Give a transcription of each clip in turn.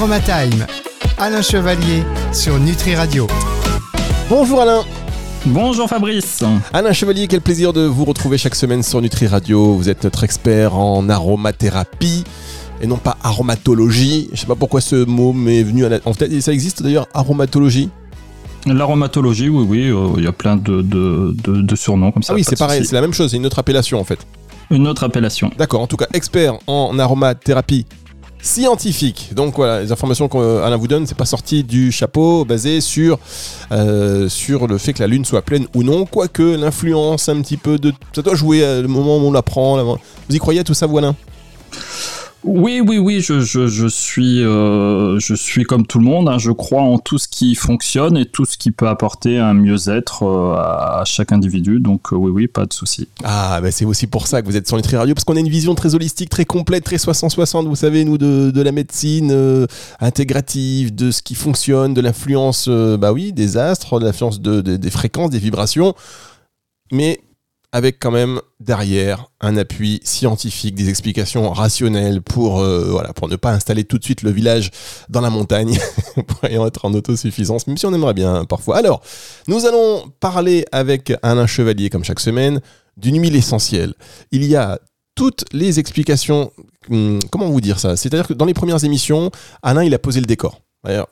Aromatime. Alain Chevalier sur Nutri Radio. Bonjour Alain. Bonjour Fabrice. Alain Chevalier, quel plaisir de vous retrouver chaque semaine sur Nutri Radio. Vous êtes notre expert en aromathérapie et non pas aromatologie. Je sais pas pourquoi ce mot m'est venu à la... En fait, ça existe d'ailleurs, aromatologie? L'aromatologie, oui, oui, euh, il y a plein de, de, de, surnoms comme ça. Ah oui, c'est pareil, c'est la même chose, c'est une autre appellation en fait. Une autre appellation. D'accord, en tout cas, expert en aromathérapie scientifique. Donc voilà, les informations qu'Alain vous donne, c'est pas sorti du chapeau, basé sur, euh, sur le fait que la Lune soit pleine ou non, quoique l'influence un petit peu de... Ça doit jouer à le moment où on l'apprend. Vous y croyez à tout ça, voilà oui, oui, oui, je, je, suis, euh, je suis comme tout le monde. Hein. je crois en tout ce qui fonctionne et tout ce qui peut apporter un mieux-être euh, à, chaque individu. Donc euh, oui, oui, pas de souci. Ah, bah c'est aussi pour ça que vous êtes sur Nutri Radio, parce qu'on a une vision très holistique, très complète, très 360, vous savez, nous, de, de la médecine intégrative, de ce qui fonctionne, de l'influence, bah oui, des astres, de l'influence de, des fréquences, des vibrations. Mais avec quand même derrière un appui scientifique, des explications rationnelles pour, euh, voilà, pour ne pas installer tout de suite le village dans la montagne, pour être en autosuffisance, même si on aimerait bien parfois. Alors, nous allons parler avec Alain Chevalier, comme chaque semaine, d'une huile essentielle. Il y a toutes les explications, hum, comment vous dire ça? C'est-à-dire que dans les premières émissions, Alain, il a posé le décor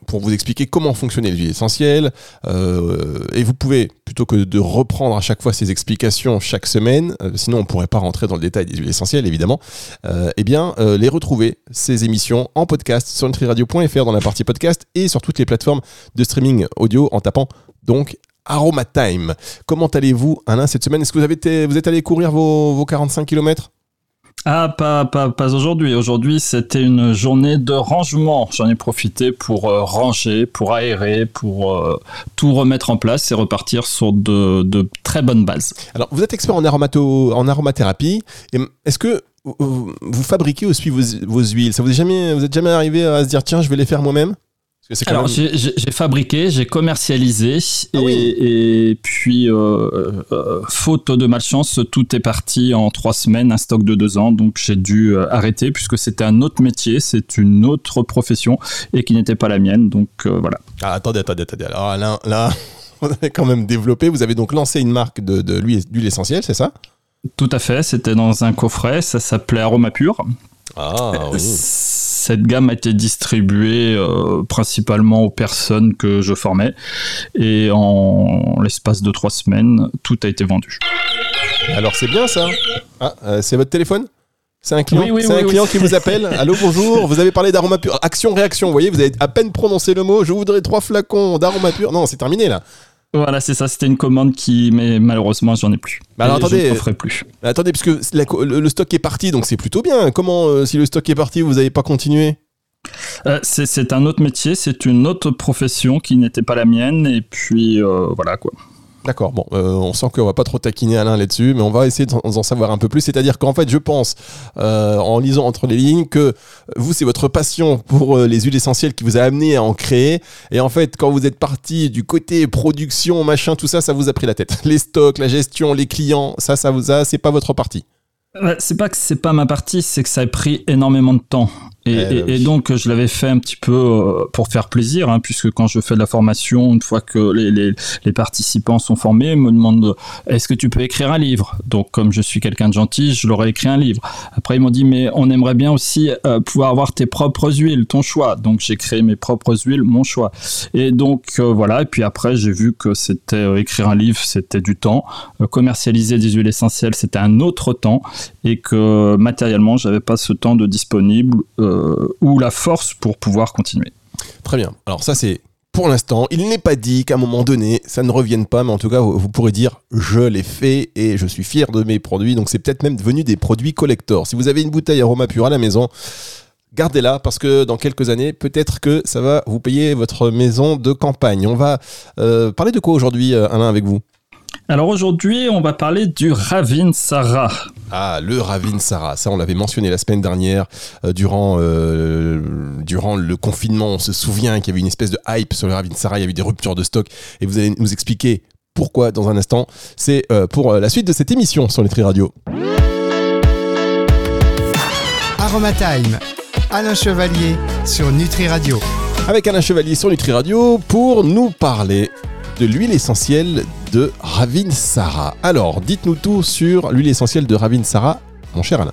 pour vous expliquer comment fonctionnait l'huile essentielle. Euh, et vous pouvez, plutôt que de reprendre à chaque fois ces explications chaque semaine, euh, sinon on ne pourrait pas rentrer dans le détail des huiles essentielles évidemment, euh, eh bien les retrouver, ces émissions, en podcast sur nutriradio.fr dans la partie podcast et sur toutes les plateformes de streaming audio en tapant donc Aromatime. Comment allez-vous Alain cette semaine? Est-ce que vous, avez vous êtes allé courir vos, vos 45 km ah, pas, pas, pas aujourd'hui. Aujourd'hui, c'était une journée de rangement. J'en ai profité pour euh, ranger, pour aérer, pour euh, tout remettre en place et repartir sur de, de, très bonnes bases. Alors, vous êtes expert en, aromato, en aromathérapie. Est-ce que vous fabriquez aussi vos, vos huiles? Ça vous est jamais, vous êtes jamais arrivé à se dire tiens, je vais les faire moi-même? Alors j'ai fabriqué, j'ai commercialisé ah et, puis euh, euh, faute de malchance, tout est parti en trois semaines, un stock de deux ans, donc j'ai dû euh, arrêter puisque c'était un autre métier, c'est une autre profession et qui n'était pas la mienne, donc voilà. Ah, attendez, attendez, attendez. Alors là, là, vous avez quand même développé, vous avez donc lancé une marque de, de l'huile essentielle, c'est ça? Tout à fait, c'était dans un coffret, ça s'appelait Aroma Pur. Ah oui cette gamme a été distribuée euh, principalement aux personnes que je formais et en l'espace de trois semaines, tout a été vendu. Alors c'est bien ça ah, euh, C'est votre téléphone? C'est un client, un client qui vous appelle. Allô, bonjour. Vous avez parlé d'aroma pur. Action, réaction. Vous voyez, vous avez à peine prononcé le mot. Je voudrais trois flacons d'aroma pur. Non, c'est terminé là. Voilà, c'est ça. C'était une commande qui, mais malheureusement, j'en ai plus. Bah alors attendez, je ne ferai plus. attendez, parce que le, stock est parti, donc c'est plutôt bien. Comment, euh, si le stock est parti, vous n'avez pas continué? Euh, c'est un autre métier, c'est une autre profession qui n'était pas la mienne, et puis euh, voilà quoi. D'accord, bon, euh, on sent qu'on va pas trop taquiner Alain là-dessus, mais on va essayer d'en savoir un peu plus. C'est-à-dire qu'en fait, je pense, euh, en lisant entre les lignes, que vous, c'est votre passion pour euh, les huiles essentielles qui vous a amené à en créer. Et en fait, quand vous êtes parti du côté production, machin, tout ça, ça vous a pris la tête. Les stocks, la gestion, les clients, ça, ça vous a, c'est pas votre partie. C'est pas que c'est pas ma partie, c'est que ça a pris énormément de temps. Et, eh donc, je l'avais fait un petit peu euh, pour faire plaisir, hein, puisque quand je fais de la formation, une fois que les, les, les participants sont formés, ils me demandent est-ce que tu peux écrire un livre? Donc, comme je suis quelqu'un de gentil, je leur ai écrit un livre. Après, ils m'ont dit mais on aimerait bien aussi euh, pouvoir avoir tes propres huiles, ton choix. Donc, j'ai créé mes propres huiles, mon choix. Et donc, euh, voilà. Et puis après, j'ai vu que c'était écrire un livre, c'était du temps. commercialiser des huiles essentielles, c'était un autre temps. Et que matériellement, j'avais pas ce temps de disponible. Euh, ou la force pour pouvoir continuer. Très bien. Alors ça c'est pour l'instant. Il n'est pas dit qu'à un moment donné, ça ne revienne pas, mais en tout cas, vous, pourrez dire je l'ai fait et je suis fier de mes produits. Donc c'est peut-être même devenu des produits collector. Si vous avez une bouteille aroma pur à la maison, gardez-la parce que dans quelques années, peut-être que ça va vous payer votre maison de campagne. On va euh, parler de quoi aujourd'hui, euh, Alain, avec vous? Alors aujourd'hui, on va parler du Ravin Sarah. Ah, le Ravin Sarah. Ça, on l'avait mentionné la semaine dernière. Euh, durant, euh, durant le confinement, on se souvient qu'il y avait une espèce de hype sur le Ravin Sarah. Il y avait des ruptures de stock. Et vous allez nous expliquer pourquoi dans un instant. C'est euh, pour la suite de cette émission sur les Tri Radio. Aromatime Alain Chevalier sur Nutri Radio. Avec Alain Chevalier sur Nutri Radio pour nous parler de l'huile essentielle de Ravinsara. Alors, dites-nous tout sur l'huile essentielle de Ravinsara, mon cher Alain.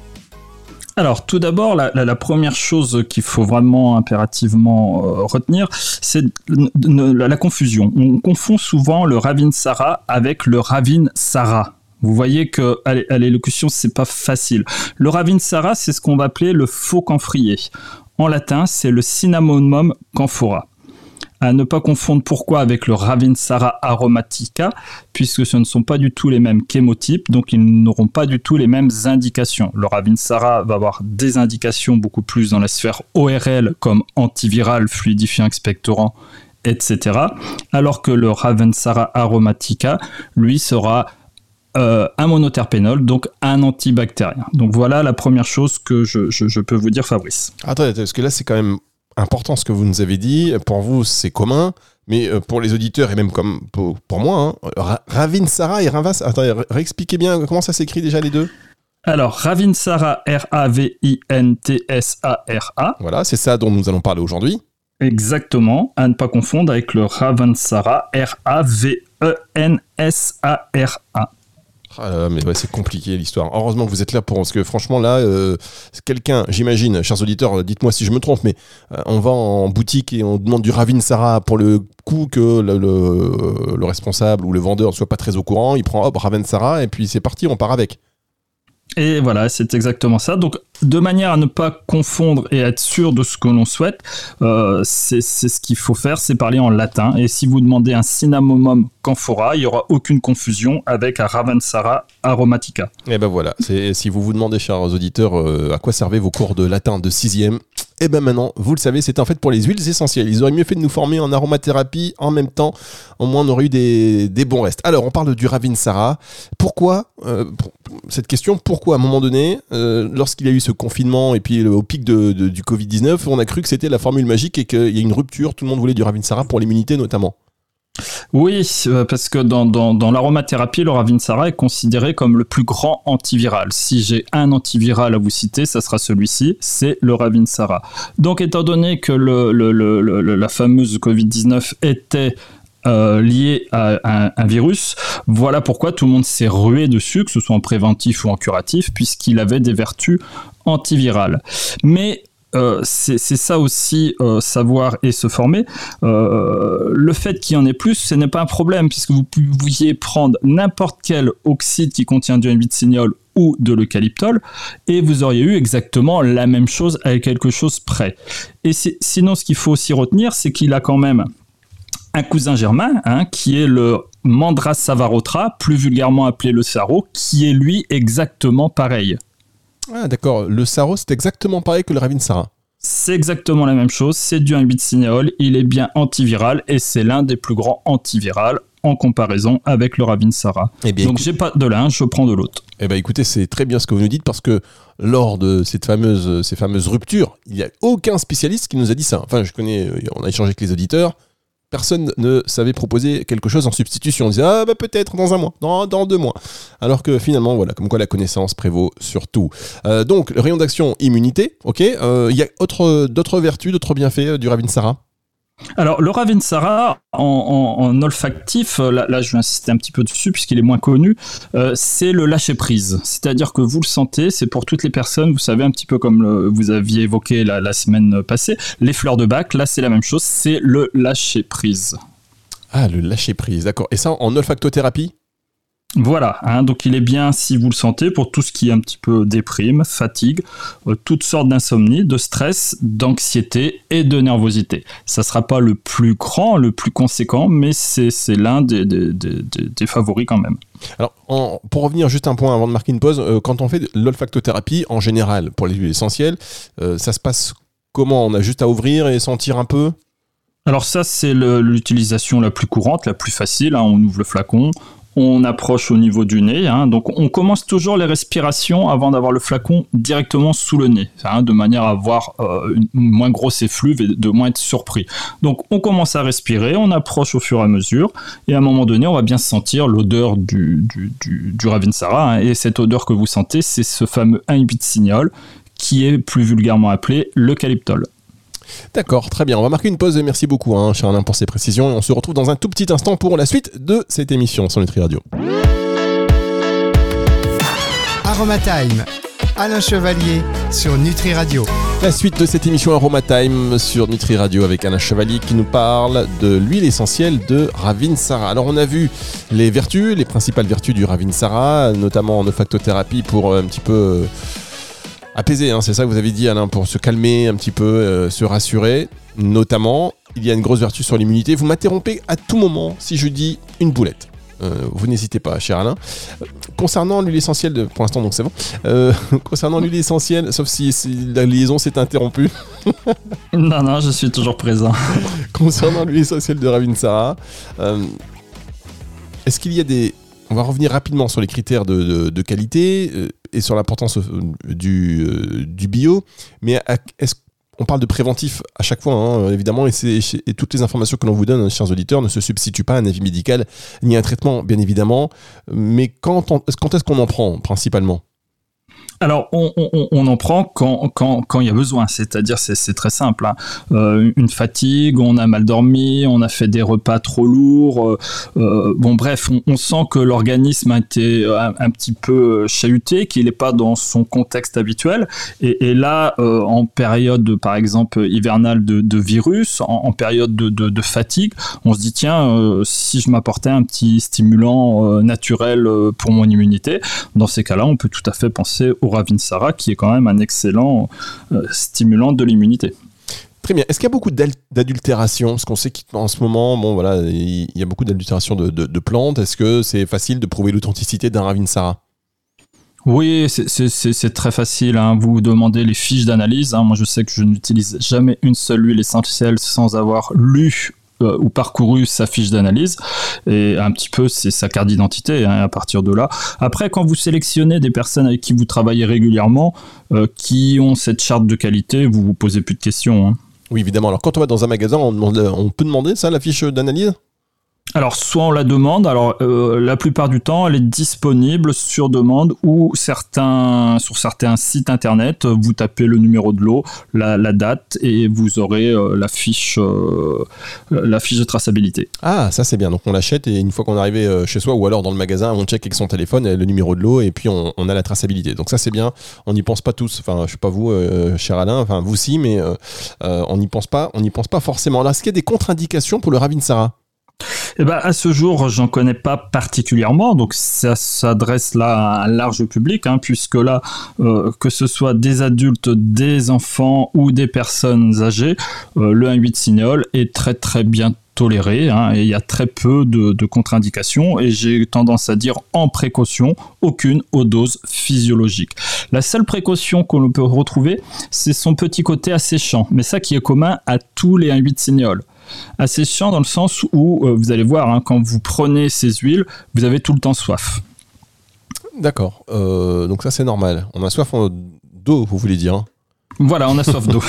Alors, tout d'abord, la, première chose qu'il faut vraiment impérativement euh, retenir, c'est la, confusion. On confond souvent le Ravinsara avec le Ravinsara. Vous voyez que à l'élocution, c'est pas facile. Le Ravinsara, c'est ce qu'on va appeler le faux camphrier. En latin, c'est le Cinnamomum camphora ne pas confondre pourquoi avec le Ravinsara aromatica, puisque ce ne sont pas du tout les mêmes chémotypes, donc ils n'auront pas du tout les mêmes indications. Le Ravinsara va avoir des indications beaucoup plus dans la sphère ORL, comme antiviral, fluidifiant, expectorant, etc. Alors que le Ravensara aromatica, lui, sera euh, un monoterpénol, donc un antibactérien. Donc voilà la première chose que je, je peux vous dire, Fabrice. Attendez, parce que là, c'est quand même important ce que vous nous avez dit. Pour vous, c'est commun. Mais euh, pour les auditeurs et même comme pour, moi, hein, Ravinsara et Ravas, attendez, réexpliquez bien comment ça s'écrit déjà les deux alors, Ravinsara, R-A-V-I-N-T-S-A-R-A. Voilà, c'est ça dont nous allons parler aujourd'hui. Exactement, à ne pas confondre avec le Ravinsara, R-A-V-E-N-S-A-R-A. Ah mais c'est compliqué l'histoire. Heureusement que vous êtes là pour parce que franchement là, euh, quelqu'un, j'imagine, chers auditeurs, dites-moi si je me trompe, mais euh, on va en boutique et on demande du Ravin Sarah pour le coup que le, responsable ou le vendeur ne soit pas très au courant, il prend hop Raven Sarah et puis c'est parti, on part avec. Et voilà, c'est exactement ça. Donc, de manière à ne pas confondre et être sûr de ce que l'on souhaite, euh, c'est ce qu'il faut faire, c'est parler en latin. Et si vous demandez un Cinnamomum camphora, il n'y aura aucune confusion avec un Ravensara aromatica. Et ben voilà, si vous vous demandez, chers auditeurs, euh, à quoi servaient vos cours de latin de 6e, et eh ben maintenant, vous le savez, c'est en fait pour les huiles essentielles. Ils auraient mieux fait de nous former en aromathérapie en même temps. Au moins, on aurait eu des, bons restes. Alors, on parle du Ravinsara. Pourquoi euh, Cette question, pourquoi à un moment donné, euh, lorsqu'il y a eu ce confinement et puis au pic du Covid-19, on a cru que c'était la formule magique et qu'il y a une rupture, tout le monde voulait du Ravinsara pour l'immunité notamment? Oui, euh, parce que dans, dans, l'aromathérapie, le Ravinsara est considéré comme le plus grand antiviral. Si j'ai un antiviral à vous citer, ça sera celui-ci, c'est le Ravinsara. Donc, étant donné que la fameuse Covid-19 était euh, liée à un, un, virus. Voilà pourquoi tout le monde s'est rué dessus, que ce soit en préventif ou en curatif, puisqu'il avait des vertus antivirales. Mais euh, c'est ça aussi, euh, savoir et se former. Euh, le fait qu'il y en ait plus, ce n'est pas un problème, puisque vous pouviez prendre n'importe quel oxyde qui contient du signol ou de l'eucalyptol, et vous auriez eu exactement la même chose avec quelque chose près. Et sinon, ce qu'il faut aussi retenir, c'est qu'il a quand même un cousin germain, hein, qui est le Mandras savarotra, plus vulgairement appelé le sarro, qui est lui exactement pareil. Ah d'accord, le Saro c'est exactement pareil que le Ravinsara. C'est exactement la même chose, c'est du cinéol, il est bien antiviral et c'est l'un des plus grands antivirales en comparaison avec le Ravinsara. Eh Donc j'ai pas de l'un, je prends de l'autre. Eh bien écoutez, c'est très bien ce que vous nous dites parce que lors de cette fameuse, ces fameuses ruptures, il n'y a aucun spécialiste qui nous a dit ça. Enfin, je connais, on a échangé avec les auditeurs, personne ne savait proposer quelque chose en substitution. On disait, ah bah peut-être dans un mois, dans, deux mois. Alors que finalement, voilà, comme quoi la connaissance prévaut sur tout. Euh, donc, rayon d'action, immunité, ok. Euh, il y a d'autres vertus, d'autres bienfaits euh, du Ravinsara? Alors, le Ravinsara, en, olfactif, euh, là, je vais insister un petit peu dessus puisqu'il est moins connu, euh, c'est le lâcher-prise. C'est-à-dire que vous le sentez, c'est pour toutes les personnes, vous savez, un petit peu comme vous aviez évoqué la, la, semaine passée, les fleurs de bac, là c'est la même chose, c'est le lâcher-prise. Ah, le lâcher-prise, d'accord. Et ça en olfactothérapie? Voilà, hein, donc il est bien, si vous le sentez, pour tout ce qui est un petit peu déprime, fatigue, euh, toutes sortes d'insomnie, de stress, d'anxiété et de nervosité. Ça ne sera pas le plus grand, le plus conséquent, mais c'est l'un des, des, favoris quand même. Alors, pour revenir juste un point avant de marquer une pause, euh, quand on fait l'olfactothérapie, en général, pour les huiles essentielles, euh, ça se passe comment? On a juste à ouvrir et sentir un peu? Alors ça, c'est l'utilisation la plus courante, la plus facile. Hein. On ouvre le flacon, on approche au niveau du nez. Hein. donc on commence toujours les respirations avant d'avoir le flacon directement sous le nez, hein, de manière à avoir euh, une moins grosse effluve et de moins être surpris. Donc on commence à respirer, on approche au fur et à mesure, et à un moment donné, on va bien sentir l'odeur du, du, du, Ravinsara. Hein. et cette odeur que vous sentez, c'est ce fameux inhibit signal qui est plus vulgairement appelé l'eucalyptol. D'accord, très bien. On va marquer une pause. Merci beaucoup, hein, cher Alain, pour ces précisions. Et on se retrouve dans un tout petit instant pour la suite de cette émission sur Nutri Radio. Aromatime, Alain Chevalier sur Nutri Radio. La suite de cette émission Aromatime sur Nutri Radio avec Alain Chevalier qui nous parle de l'huile essentielle de Ravinsara. Alors on a vu les vertus, les principales vertus du Ravinsara, notamment en olfactothérapie pour euh, un petit peu euh, apaiser, hein, c'est ça que vous avez dit Alain, pour se calmer un petit peu, euh, se rassurer. Notamment, il y a une grosse vertu sur l'immunité. Vous m'interrompez à tout moment si je dis une boulette. Euh, vous n'hésitez pas, cher Alain. Euh, concernant l'huile essentielle, de, pour l'instant donc c'est bon. concernant l'huile essentielle, sauf si, la liaison s'est interrompue. non, non, je suis toujours présent. concernant l'huile essentielle de Ravinsara, est-ce qu'il y a des on va revenir rapidement sur les critères de, qualité euh, et sur l'importance euh, du, euh, du, bio. Mais on parle de préventif à chaque fois, hein, évidemment, et, toutes les informations que l'on vous donne, chers auditeurs, ne se substituent pas à un avis médical ni à un traitement, bien évidemment. Mais quand est-ce qu'on en prend principalement? Alors, on, en prend quand, quand, il y a besoin, c'est-à-dire c'est très simple. Hein. Euh, une fatigue, on a mal dormi, on a fait des repas trop lourds. Euh, euh, bon, bref, on, sent que l'organisme a été un, petit peu chahuté, qu'il n'est pas dans son contexte habituel. Et, là, en période, par exemple, hivernale de, virus, en, période de, fatigue, on se dit tiens, si je m'apportais un petit stimulant naturel pour mon immunité, dans ces cas-là, on peut tout à fait penser au Ravinsara, qui est quand même un excellent euh, stimulant de l'immunité. Très bien. Est-ce qu'il y a beaucoup d'adultération? Parce qu'on sait qu'en ce moment, bon, voilà, il y a beaucoup d'adultération de, plantes. Est-ce que c'est facile de prouver l'authenticité d'un Ravinsara? Oui, c'est très facile. Hein. Vous demandez les fiches d'analyse. Hein. Moi, je sais que je n'utilise jamais une seule huile essentielle sans avoir lu euh, ou parcouru sa fiche d'analyse et un petit peu c'est sa carte d'identité hein, à partir de là. Après, quand vous sélectionnez des personnes avec qui vous travaillez régulièrement, euh, qui ont cette charte de qualité, vous vous posez plus de questions. Hein. Oui, évidemment. Alors quand on va dans un magasin, on, on peut demander ça, la fiche d'analyse? Alors, soit on la demande, alors euh, la plupart du temps, elle est disponible sur demande ou sur certains sites internet, vous tapez le numéro de l'eau, la, date et vous aurez euh, la, fiche, euh, la fiche de traçabilité. Ah, ça c'est bien. Donc on l'achète et une fois qu'on est arrivé chez soi ou alors dans le magasin, on check avec son téléphone le numéro de l'eau et puis on, a la traçabilité. Donc ça c'est bien. On n'y pense pas tous. Enfin, je sais pas vous, cher Alain, enfin vous si, mais on n'y pense pas. On n'y pense pas forcément. Alors, est-ce qu'il y a des contre-indications pour le Ravinsara eh ben, à ce jour, j'en connais pas particulièrement, donc ça s'adresse là à un large public, hein, puisque là, euh, que ce soit des adultes, des enfants ou des personnes âgées, euh, le 1,8 signol est très très bien toléré hein, et il y a très peu de, contre-indications et j'ai tendance à dire en précaution aucune aux doses physiologiques. La seule précaution qu'on peut retrouver c'est son petit côté asséchant mais ça qui est commun à tous les 1,8 signoles asséchant dans le sens où, euh, vous allez voir, hein, quand vous prenez ces huiles, vous avez tout le temps soif. D'accord, euh, donc ça c'est normal. On a soif d'eau, vous voulez dire hein voilà, on a soif d'eau.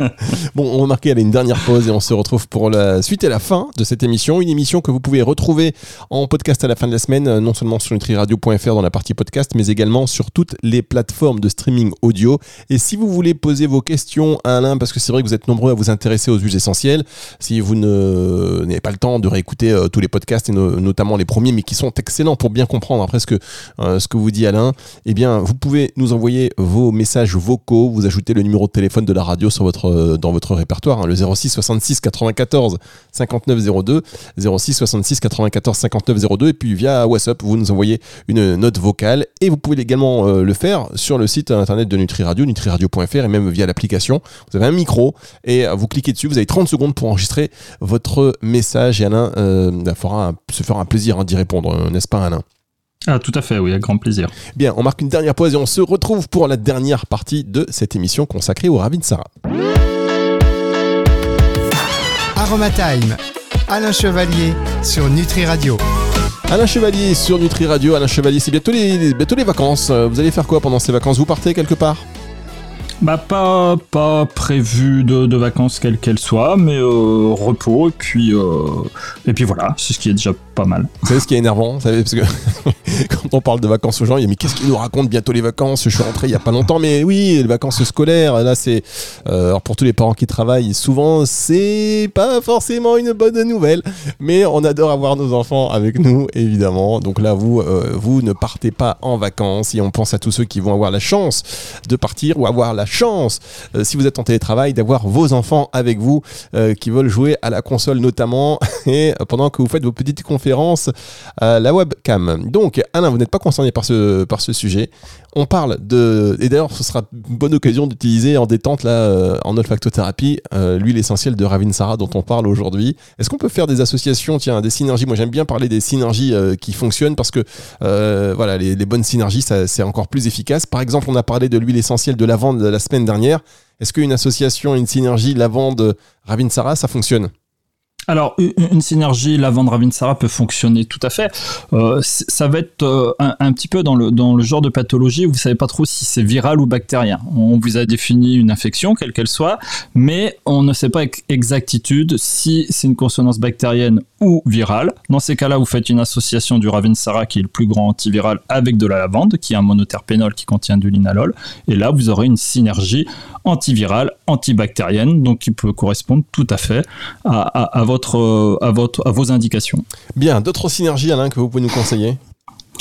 bon, on va marquer une dernière pause et on se retrouve pour la suite et la fin de cette émission. Une émission que vous pouvez retrouver en podcast à la fin de la semaine, non seulement sur nutriradio.fr dans la partie podcast, mais également sur toutes les plateformes de streaming audio. Et si vous voulez poser vos questions à Alain, parce que c'est vrai que vous êtes nombreux à vous intéresser aux huiles essentielles, si vous n'avez pas le temps de réécouter euh, tous les podcasts, et notamment les premiers, mais qui sont excellents pour bien comprendre après ce que, euh, ce que vous dit Alain, eh bien, vous pouvez nous envoyer vos messages vocaux, vous le numéro de téléphone de la radio sur votre, euh, dans votre répertoire, hein, le 06 66 94 59 02, 06 66 94 59 02, et puis via WhatsApp, vous nous envoyez une note vocale, et vous pouvez également euh, le faire sur le site internet de Nutri Radio, nutriradio.fr, et même via l'application. Vous avez un micro, et vous cliquez dessus, vous avez 30 secondes pour enregistrer votre message, et Alain euh, fera se fera un plaisir hein, d'y répondre, n'est-ce pas Alain? Ah, tout à fait, oui, avec grand plaisir. Bien, on marque une dernière pause et on se retrouve pour la dernière partie de cette émission consacrée au Ravinsara. Aromatime, Alain Chevalier sur Nutri Radio. Alain Chevalier sur Nutri Radio. Alain Chevalier, c'est bientôt les, bientôt les vacances. Vous allez faire quoi pendant ces vacances? Vous partez quelque part? Bah pas, pas prévu de, vacances quelles qu'elles soient, mais euh, repos et puis euh, et puis voilà, c'est ce qui est déjà pas mal. Vous savez ce qui est énervant, vous savez, parce que quand on parle de vacances aux gens, il y a mais qu'est-ce qu'ils nous racontent bientôt les vacances? Je suis rentré il y a pas longtemps, mais oui, les vacances scolaires, là c'est euh, alors pour tous les parents qui travaillent, souvent c'est pas forcément une bonne nouvelle, mais on adore avoir nos enfants avec nous évidemment. Donc là vous vous ne partez pas en vacances et on pense à tous ceux qui vont avoir la chance de partir ou avoir la chance euh, si vous êtes en télétravail d'avoir vos enfants avec vous qui veulent jouer à la console notamment et pendant que vous faites vos petites conférences à la webcam. Donc Alain, vous n'êtes pas concerné par ce, par ce sujet. On parle de. Et d'ailleurs, ce sera une bonne occasion d'utiliser en détente, là, euh, en olfactothérapie, euh, l'huile essentielle de Ravinsara dont on parle aujourd'hui. Est-ce qu'on peut faire des associations, tiens, des synergies? Moi, j'aime bien parler des synergies euh, qui fonctionnent parce que, voilà, les, les, bonnes synergies, c'est encore plus efficace. Par exemple, on a parlé de l'huile essentielle de lavande la semaine dernière. Est-ce qu'une association, une synergie lavande-Ravinsara, ça fonctionne? Alors, une synergie lavande Ravinsara peut fonctionner tout à fait. Euh, ça va être euh, un, petit peu dans le, genre de pathologie où vous savez pas trop si c'est viral ou bactérien. On vous a défini une infection, quelle qu'elle soit, mais on ne sait pas avec exactitude si c'est une consonance bactérienne ou virale. Dans ces cas-là, vous faites une association du Ravinsara, qui est le plus grand antiviral, avec de la lavande, qui est un monoterpénol qui contient du linalol. Et là, vous aurez une synergie antivirale, antibactérienne, donc qui peut correspondre tout à fait à, votre, à, votre, à vos indications. Bien, d'autres synergies, Alain, que vous pouvez nous conseiller?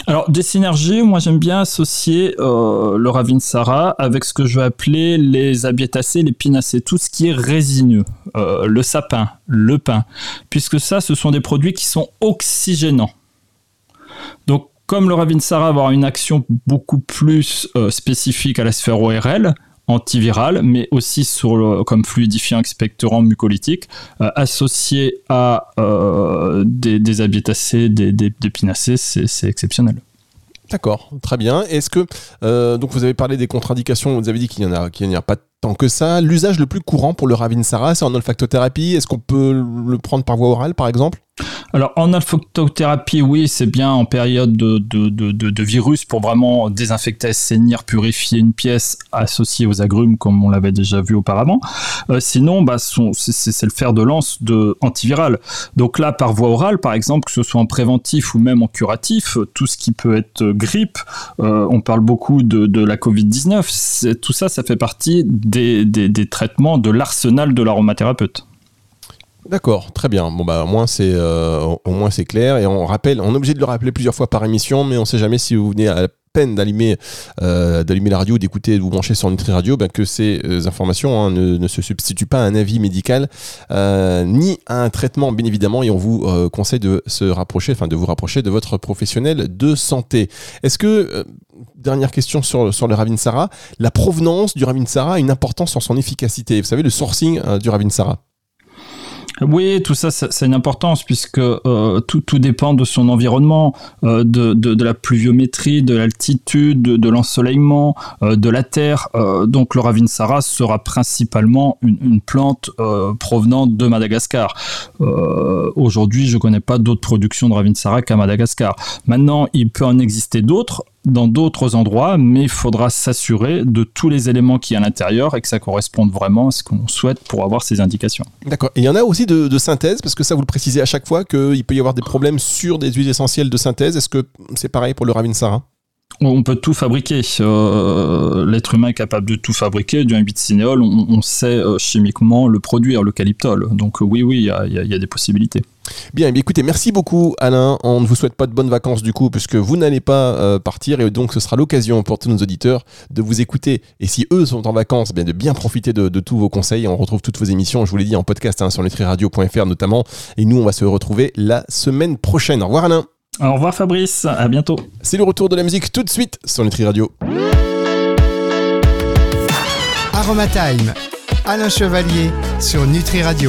Alors, des synergies, moi j'aime bien associer euh, le Ravinsara avec ce que je vais appeler les abiétacées, les pinacées, tout ce qui est résineux, euh, le sapin, le pin, puisque ça, ce sont des produits qui sont oxygénants. Donc, comme le Ravinsara va avoir une action beaucoup plus euh, spécifique à la sphère ORL, antiviral, mais aussi sur comme fluidifiant expectorant mucolytique, euh, associé à euh, des, des des, des, c'est exceptionnel. D'accord, très bien. Est-ce que euh, donc vous avez parlé des contre-indications, vous avez dit qu'il n'y en a a pas tant que ça. L'usage le plus courant pour le Ravinsara, c'est en olfactothérapie. Est-ce qu'on peut le prendre par voie orale, par exemple? Alors en olfactothérapie, oui, c'est bien en période de, virus pour vraiment désinfecter, assainir, purifier une pièce associée aux agrumes comme on l'avait déjà vu auparavant. Euh, sinon, bah, c'est le fer de lance de antiviral. Donc là, par voie orale, par exemple, que ce soit en préventif ou même en curatif, tout ce qui peut être grippe, euh, on parle beaucoup de, la Covid-19, tout ça, ça fait partie des traitements de l'arsenal de l'aromathérapeute. D'accord, très bien. Bon bah au moins c'est euh, au moins c'est clair et on rappelle, on est obligé de le rappeler plusieurs fois par émission, mais on ne sait jamais si vous venez à la peine d'allumer euh, d'allumer la radio, d'écouter, de vous brancher sur Nutri Radio, ben, que ces euh, informations hein, ne, se substituent pas à un avis médical ni à un traitement bien évidemment et on vous conseille de se rapprocher, enfin de vous rapprocher de votre professionnel de santé. Est-ce que dernière question sur, sur le Ravinsara, la provenance du Ravinsara a une importance sur son efficacité. Vous savez, le sourcing du Ravinsara. Oui, tout ça, c'est une importance puisque euh, tout, tout, dépend de son environnement, euh, de, la pluviométrie, de l'altitude, de, de l'ensoleillement, euh, de la terre. donc le Ravinsara sera principalement une, une plante provenant de Madagascar. Aujourd'hui, je ne connais pas d'autres productions de Ravinsara qu'à Madagascar. Maintenant, il peut en exister d'autres dans d'autres endroits, mais il faudra s'assurer de tous les éléments qui y a à l'intérieur et que ça corresponde vraiment à ce qu'on souhaite pour avoir ces indications. D'accord. Et il y en a aussi de, synthèse, parce que ça vous le précisez à chaque fois, qu'il peut y avoir des problèmes sur des huiles essentielles de synthèse. Est-ce que c'est pareil pour le Ravinsara on peut tout fabriquer. Euh, l'être humain est capable de tout fabriquer. Du imbicinéol, on, on sait euh, chimiquement le produire, le calyptol. Donc oui, oui, il y, a, des possibilités. Bien, eh écoutez, merci beaucoup Alain. On ne vous souhaite pas de bonnes vacances du coup, puisque vous n'allez pas euh, partir et donc ce sera l'occasion pour tous nos auditeurs de vous écouter. Et si eux sont en vacances, bien de bien profiter de, tous vos conseils. On retrouve toutes vos émissions, je vous l'ai dit, en podcast hein, sur nutriradio.fr notamment. Et nous, on va se retrouver la semaine prochaine. Au revoir Alain. Au revoir Fabrice, à bientôt. C'est le retour de la musique tout de suite sur Nutri Radio. Aromatime, Alain Chevalier sur Nutri Radio.